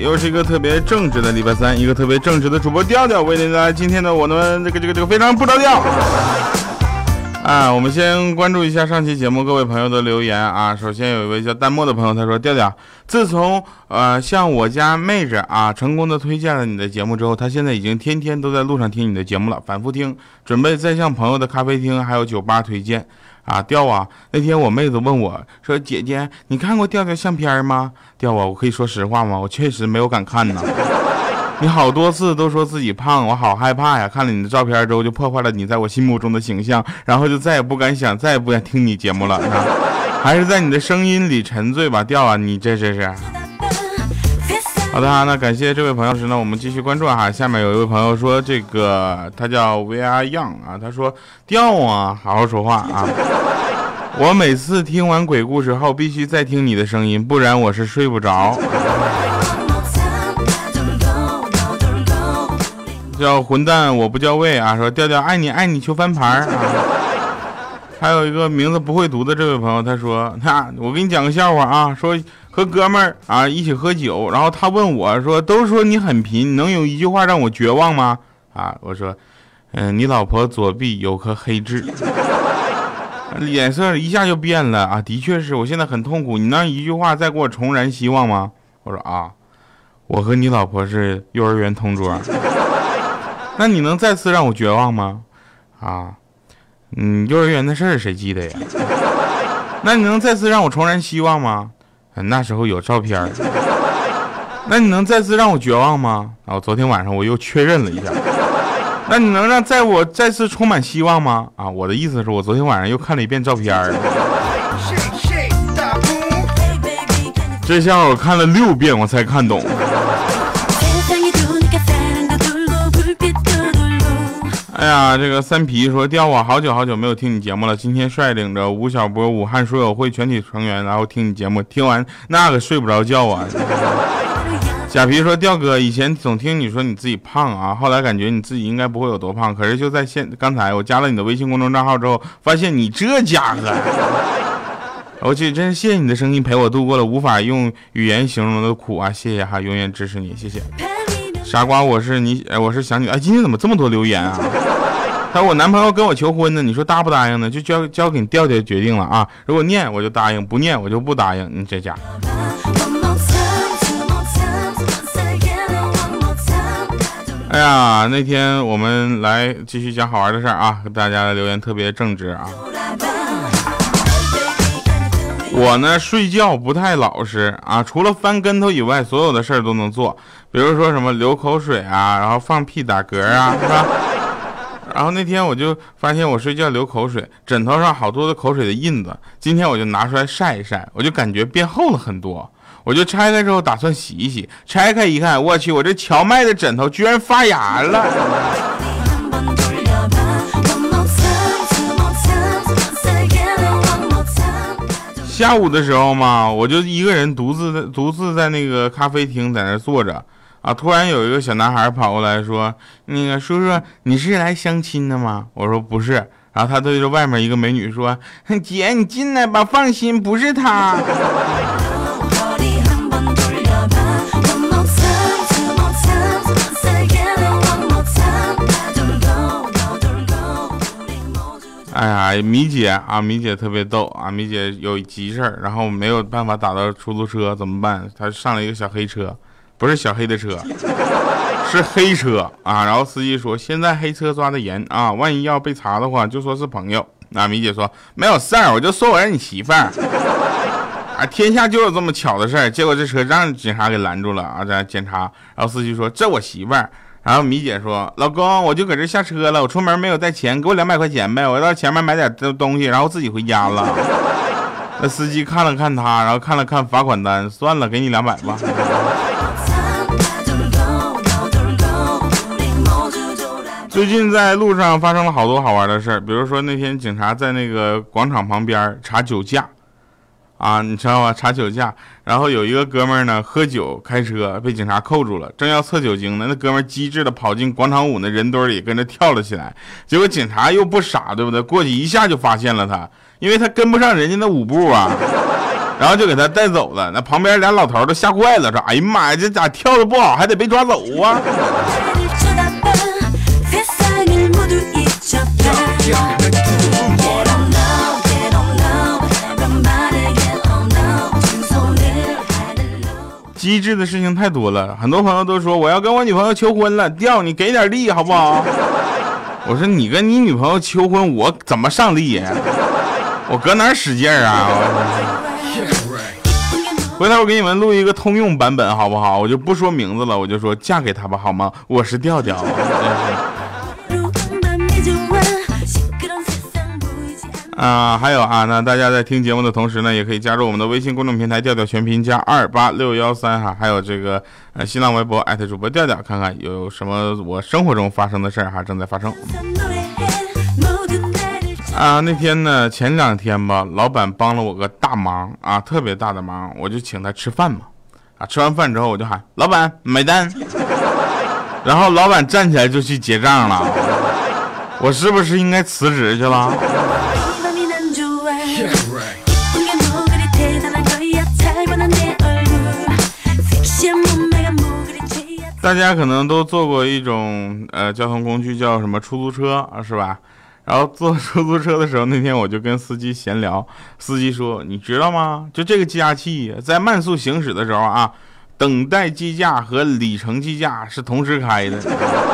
又是一个特别正直的礼拜三，一个特别正直的主播调调为您带来今天的我们这个这个这个非常不着调。啊，我们先关注一下上期节目各位朋友的留言啊。首先有一位叫淡漠的朋友，他说：调调，自从呃向我家妹子啊成功的推荐了你的节目之后，他现在已经天天都在路上听你的节目了，反复听，准备再向朋友的咖啡厅还有酒吧推荐。啊，调啊！那天我妹子问我说：“姐姐，你看过调调相片吗？”调啊，我可以说实话吗？我确实没有敢看呢。你好多次都说自己胖，我好害怕呀！看了你的照片之后，就破坏了你在我心目中的形象，然后就再也不敢想，再也不敢听你节目了。还是在你的声音里沉醉吧，调啊！你这这是。好的啊，那感谢这位朋友时呢，我们继续关注哈。下面有一位朋友说，这个他叫 V R Young 啊，他说调啊，好好说话啊。我每次听完鬼故事后，必须再听你的声音，不然我是睡不着。叫混蛋，我不叫魏啊，说调调爱你爱你求翻牌啊。还有一个名字不会读的这位朋友，他说 那我给你讲个笑话啊，说。和哥们儿啊一起喝酒，然后他问我说：“都说你很贫，能有一句话让我绝望吗？”啊，我说：“嗯，你老婆左臂有颗黑痣。”脸色一下就变了啊，的确是我现在很痛苦，你能一句话再给我重燃希望吗？我说啊，我和你老婆是幼儿园同桌，那你能再次让我绝望吗？啊，嗯，幼儿园的事儿谁记得呀？那你能再次让我重燃希望吗？那时候有照片那你能再次让我绝望吗？然后昨天晚上我又确认了一下，那你能让在我再次充满希望吗？啊，我的意思是我昨天晚上又看了一遍照片这下我看了六遍我才看懂。哎呀，这个三皮说调啊，好久好久没有听你节目了。今天率领着吴晓波、武汉书友会全体成员，然后听你节目，听完那个睡不着觉啊。假皮说调哥，以前总听你说你自己胖啊，后来感觉你自己应该不会有多胖，可是就在现刚才我加了你的微信公众账号之后，发现你这家伙，我去，真谢谢你的声音陪我度过了无法用语言形容的苦啊，谢谢哈，永远支持你，谢谢。傻瓜，我是你，我是想你。哎，今天怎么这么多留言啊？他说我男朋友跟我求婚呢，你说答不答应呢？就交交给你调调决定了啊。如果念我就答应，不念我就不答应。你这家。哎呀，那天我们来继续讲好玩的事儿啊，大家的留言特别正直啊。我呢睡觉不太老实啊，除了翻跟头以外，所有的事儿都能做。比如说什么流口水啊，然后放屁打嗝啊，是吧？然后那天我就发现我睡觉流口水，枕头上好多的口水的印子。今天我就拿出来晒一晒，我就感觉变厚了很多。我就拆开之后打算洗一洗，拆开一看，我去，我这荞麦的枕头居然发芽了。下午的时候嘛，我就一个人独自在独自在那个咖啡厅在那坐着，啊，突然有一个小男孩跑过来说：“那个叔叔，你是来相亲的吗？”我说：“不是。”然后他对着外面一个美女说：“ 姐，你进来吧，放心，不是他。”哎呀，米姐啊，米姐特别逗啊！米姐有急事儿，然后没有办法打到出租车，怎么办？她上了一个小黑车，不是小黑的车，是黑车啊！然后司机说：“现在黑车抓的严啊，万一要被查的话，就说是朋友。”那米姐说：“没有事儿，我就说我是你媳妇儿。”啊，天下就有这么巧的事儿。结果这车让警察给拦住了啊，在检查。然后司机说：“这我媳妇儿。”然后米姐说：“老公，我就搁这下车了，我出门没有带钱，给我两百块钱呗，我到前面买点东东西，然后自己回家了。”那司机看了看他，然后看了看罚款单，算了，给你两百吧。最近在路上发生了好多好玩的事儿，比如说那天警察在那个广场旁边查酒驾，啊，你知道吗？查酒驾，然后有一个哥们儿呢喝酒开车被警察扣住了，正要测酒精呢，那哥们儿机智的跑进广场舞那人堆里跟着跳了起来，结果警察又不傻，对不对？过去一下就发现了他，因为他跟不上人家那舞步啊，然后就给他带走了。那旁边俩老头都吓坏了，说：“哎呀妈呀，这咋跳的不好还得被抓走啊？”机智的事情太多了，很多朋友都说我要跟我女朋友求婚了，调你给点力好不好？我说你跟你女朋友求婚，我怎么上力呀？我搁哪使劲啊？回头我给你们录一个通用版本好不好？我就不说名字了，我就说嫁给他吧好吗？我是调调。啊，还有啊，那大家在听节目的同时呢，也可以加入我们的微信公众平台“调调全拼加二八六幺三”哈，还有这个呃新浪微博艾特主播调调，看看有什么我生活中发生的事儿哈，正在发生。啊，那天呢，前两天吧，老板帮了我个大忙啊，特别大的忙，我就请他吃饭嘛。啊，吃完饭之后我就喊老板买单，然后老板站起来就去结账了，我是不是应该辞职去了？大家可能都坐过一种呃交通工具，叫什么出租车啊，是吧？然后坐出租车的时候，那天我就跟司机闲聊，司机说：“你知道吗？就这个计价器在慢速行驶的时候啊，等待计价和里程计价是同时开的，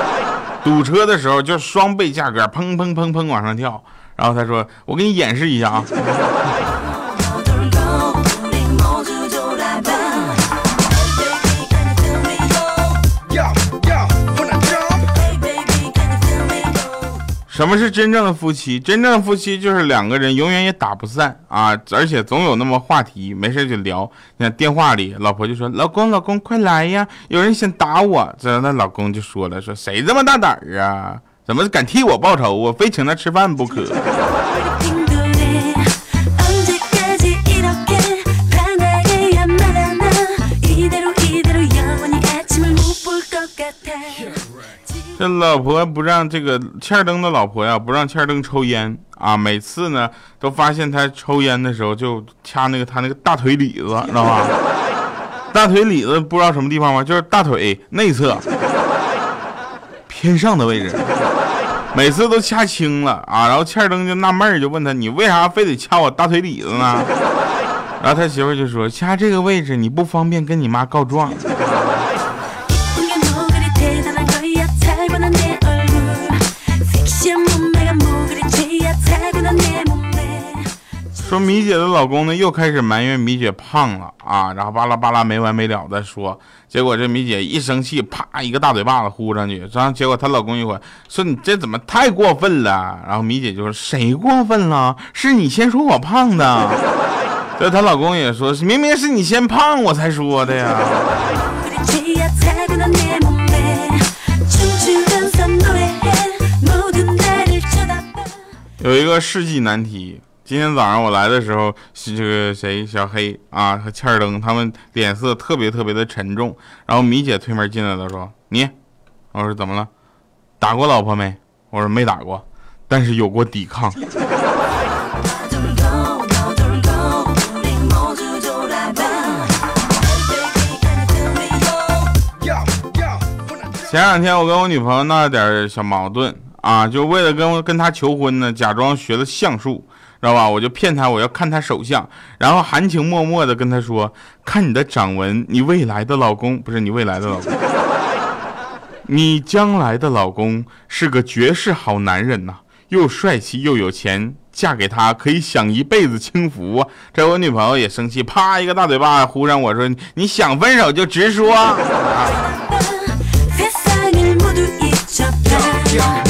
堵车的时候就双倍价格，砰砰砰砰往上跳。”然后他说：“我给你演示一下啊。”什么是真正的夫妻？真正的夫妻就是两个人永远也打不散啊，而且总有那么话题，没事就聊。你看电话里，老婆就说：“老公，老公，快来呀，有人想打我。”这那老公就说了：“说谁这么大胆儿啊？怎么敢替我报仇？我非请他吃饭不可。” 这老婆不让这个欠灯的老婆呀，不让欠灯抽烟啊。每次呢，都发现他抽烟的时候就掐那个他那个大腿里子，知道吧？大腿里子不知道什么地方吗？就是大腿内侧偏上的位置。每次都掐青了啊，然后欠灯就纳闷儿，就问他：“你为啥非得掐我大腿里子呢？”然后他媳妇就说：“掐这个位置你不方便跟你妈告状。”说米姐的老公呢，又开始埋怨米姐胖了啊，然后巴拉巴拉没完没了的说，结果这米姐一生气，啪一个大嘴巴子呼上去，然后结果她老公一会说你这怎么太过分了，然后米姐就说谁过分了？是你先说我胖的，这她老公也说明明是你先胖我才说的呀。有一个世纪难题。今天早上我来的时候，这个谁小黑啊和欠儿灯他们脸色特别特别的沉重。然后米姐推门进来了，说：“你，我说怎么了？打过老婆没？我说没打过，但是有过抵抗。”前两天我跟我女朋友闹了点小矛盾啊，就为了跟跟她求婚呢，假装学了相术。知道吧？我就骗他，我要看他手相，然后含情脉脉的跟他说：“看你的掌纹，你未来的老公不是你未来的老公，你将来的老公是个绝世好男人呐，又帅气又有钱，嫁给他可以享一辈子清福。”这我女朋友也生气，啪一个大嘴巴呼上我说：“你想分手就直说。”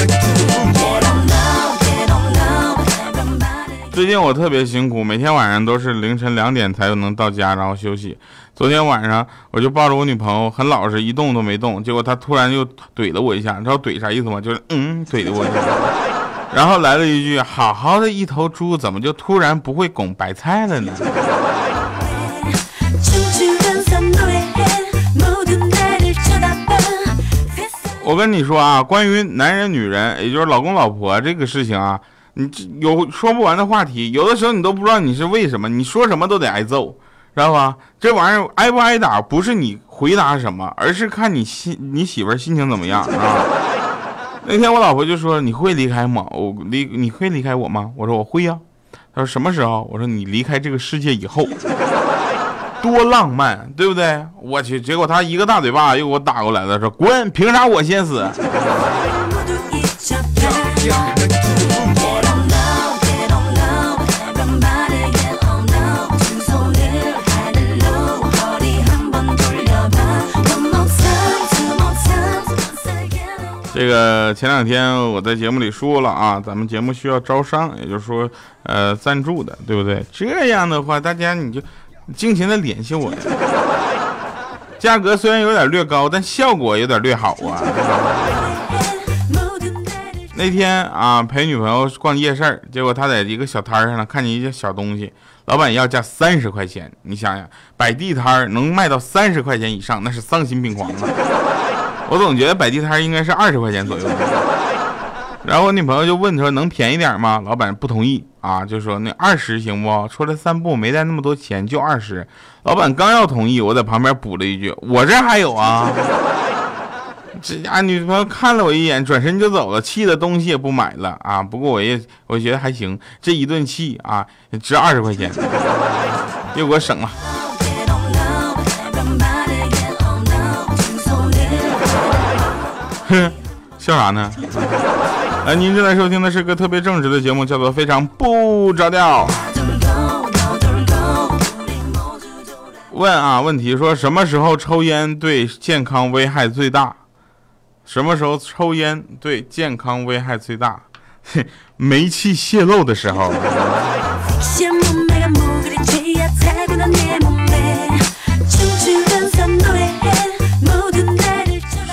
最近我特别辛苦，每天晚上都是凌晨两点才能到家，然后休息。昨天晚上我就抱着我女朋友，很老实，一动都没动。结果她突然就怼了我一下，你知道怼啥意思吗？就是嗯，怼的我一下。然后来了一句：“好好的一头猪，怎么就突然不会拱白菜了呢？” 我跟你说啊，关于男人、女人，也就是老公、老婆这个事情啊。你这有说不完的话题，有的时候你都不知道你是为什么，你说什么都得挨揍，知道吧？这玩意儿挨不挨打，不是你回答什么，而是看你心你媳妇心情怎么样啊。那天我老婆就说：“你会离开吗？我离你会离开我吗？”我说：“我会呀。”她说：“什么时候？”我说：“你离开这个世界以后。”多浪漫，对不对？我去，结果他一个大嘴巴又给我打过来了，说：“滚！凭啥我先死？” 这个前两天我在节目里说了啊，咱们节目需要招商，也就是说，呃，赞助的，对不对？这样的话，大家你就尽情的联系我呀。价格虽然有点略高，但效果有点略好啊。那天啊，陪女朋友逛夜市，结果他在一个小摊上呢，看见一件小东西，老板要价三十块钱。你想想，摆地摊能卖到三十块钱以上，那是丧心病狂啊。我总觉得摆地摊应该是二十块钱左右，然后我女朋友就问他说能便宜点吗？老板不同意啊，就说那二十行不？出来散步没带那么多钱，就二十。老板刚要同意，我在旁边补了一句：我这还有啊。这家女朋友看了我一眼，转身就走了，气的东西也不买了啊。不过我也我觉得还行，这一顿气啊，值二十块钱，又给我省了。哼，笑啥呢？来，您正在收听的是个特别正直的节目，叫做《非常不着调》。问啊，问题说什么时候抽烟对健康危害最大？什么时候抽烟对健康危害最大？煤气泄漏的时候。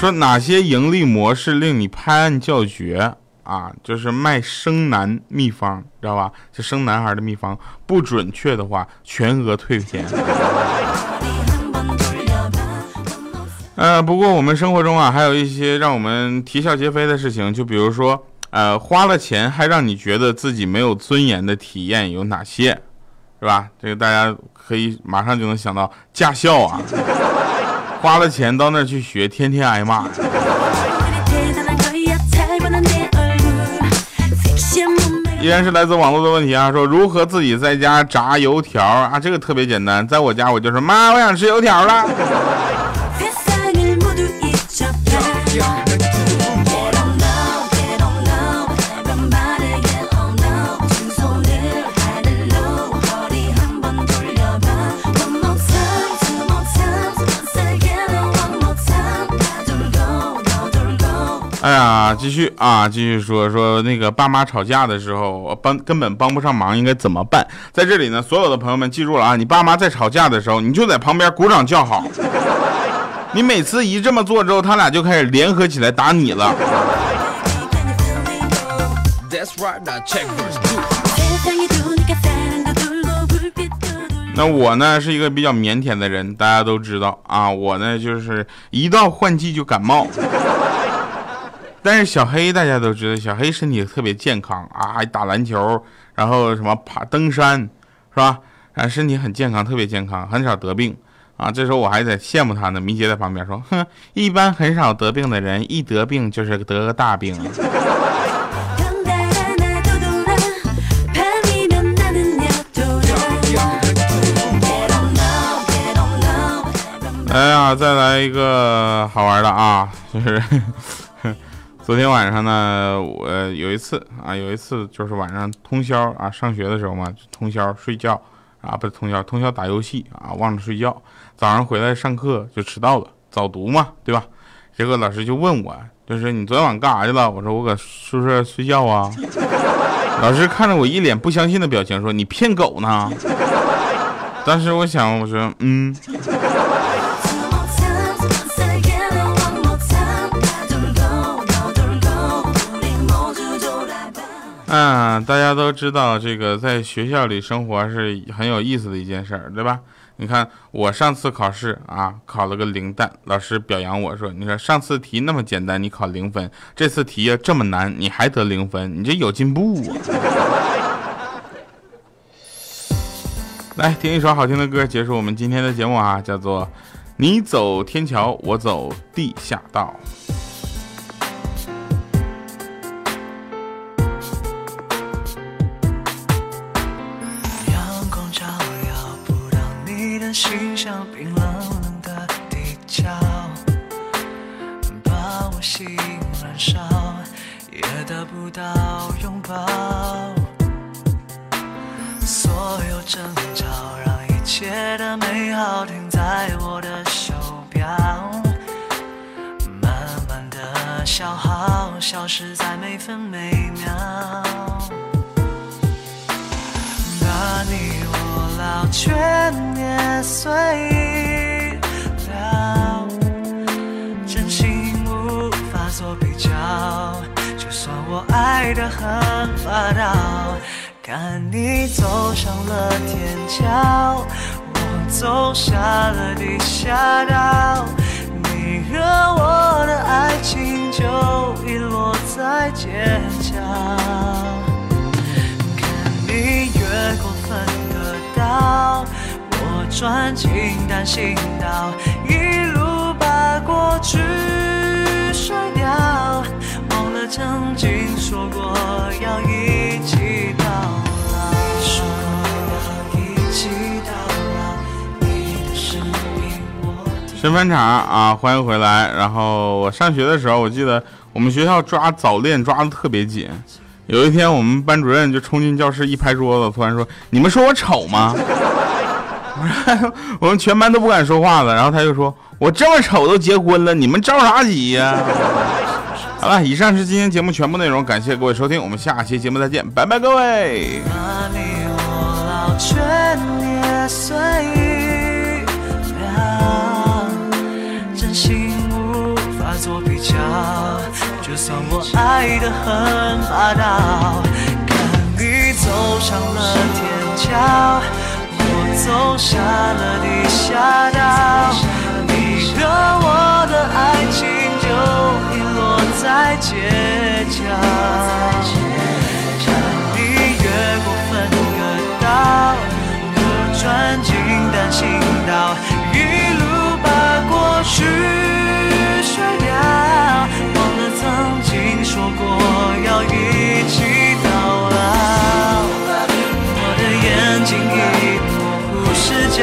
说哪些盈利模式令你拍案叫绝啊？就是卖生男秘方，知道吧？就生男孩的秘方，不准确的话，全额退钱。呃，不过我们生活中啊，还有一些让我们啼笑皆非的事情，就比如说，呃，花了钱还让你觉得自己没有尊严的体验有哪些，是吧？这个大家可以马上就能想到驾校啊。花了钱到那儿去学，天天挨骂。依然是来自网络的问题啊，说如何自己在家炸油条啊？这个特别简单，在我家我就说妈，我想吃油条了。哎呀，继续啊，继续说说那个爸妈吵架的时候，帮根本帮不上忙，应该怎么办？在这里呢，所有的朋友们记住了啊，你爸妈在吵架的时候，你就在旁边鼓掌叫好。你每次一这么做之后，他俩就开始联合起来打你了。那我呢是一个比较腼腆的人，大家都知道啊，我呢就是一到换季就感冒。但是小黑大家都知道，小黑身体特别健康啊，打篮球，然后什么爬登山，是吧？啊，身体很健康，特别健康，很少得病啊。这时候我还在羡慕他呢。明杰在旁边说：“哼，一般很少得病的人，一得病就是得个大病。”哎呀，再来一个好玩的啊，就是。昨天晚上呢，我有一次啊，有一次就是晚上通宵啊，上学的时候嘛，通宵睡觉啊，不是通宵，通宵打游戏啊，忘了睡觉。早上回来上课就迟到了，早读嘛，对吧？结果老师就问我，就是你昨天晚上干啥去了？我说我搁宿舍睡觉啊。老师看着我一脸不相信的表情说：“你骗狗呢？”当时我想，我说：“嗯。”嗯，大家都知道这个在学校里生活是很有意思的一件事儿，对吧？你看我上次考试啊，考了个零蛋，老师表扬我说：“你说上次题那么简单，你考零分；这次题呀这么难，你还得零分，你这有进步啊！”来听一首好听的歌，结束我们今天的节目啊，叫做《你走天桥，我走地下道》。争吵让一切的美好停在我的手表，慢慢的消耗，消失在每分每秒。把你我老全捏。碎了，真心无法做比较。就算我爱得很霸道，看你走上了天桥，我走下了地下道，你和我的爱情就遗落在街角。看你越过分隔岛。钻进单行道，一路把过去甩掉，忘了曾经说过要一神翻场啊，欢迎回来。然后我上学的时候，我记得我们学校抓早恋抓的特别紧。有一天，我们班主任就冲进教室，一拍桌子，突然说：“你们说我丑吗？” 我们全班都不敢说话了，然后他就说：“我这么丑都结婚了，你们着啥急呀？” 好了，以上是今天节目全部内容，感谢各位收听，我们下期节目再见，拜拜，各位。就算我爱得很霸道，看你走上了天桥。我走下了地下道，你和我的爱情就遗落在街角。看你越过分隔岛，我钻进单行道，一路把过去要一起到老。我的眼睛已模糊。视角，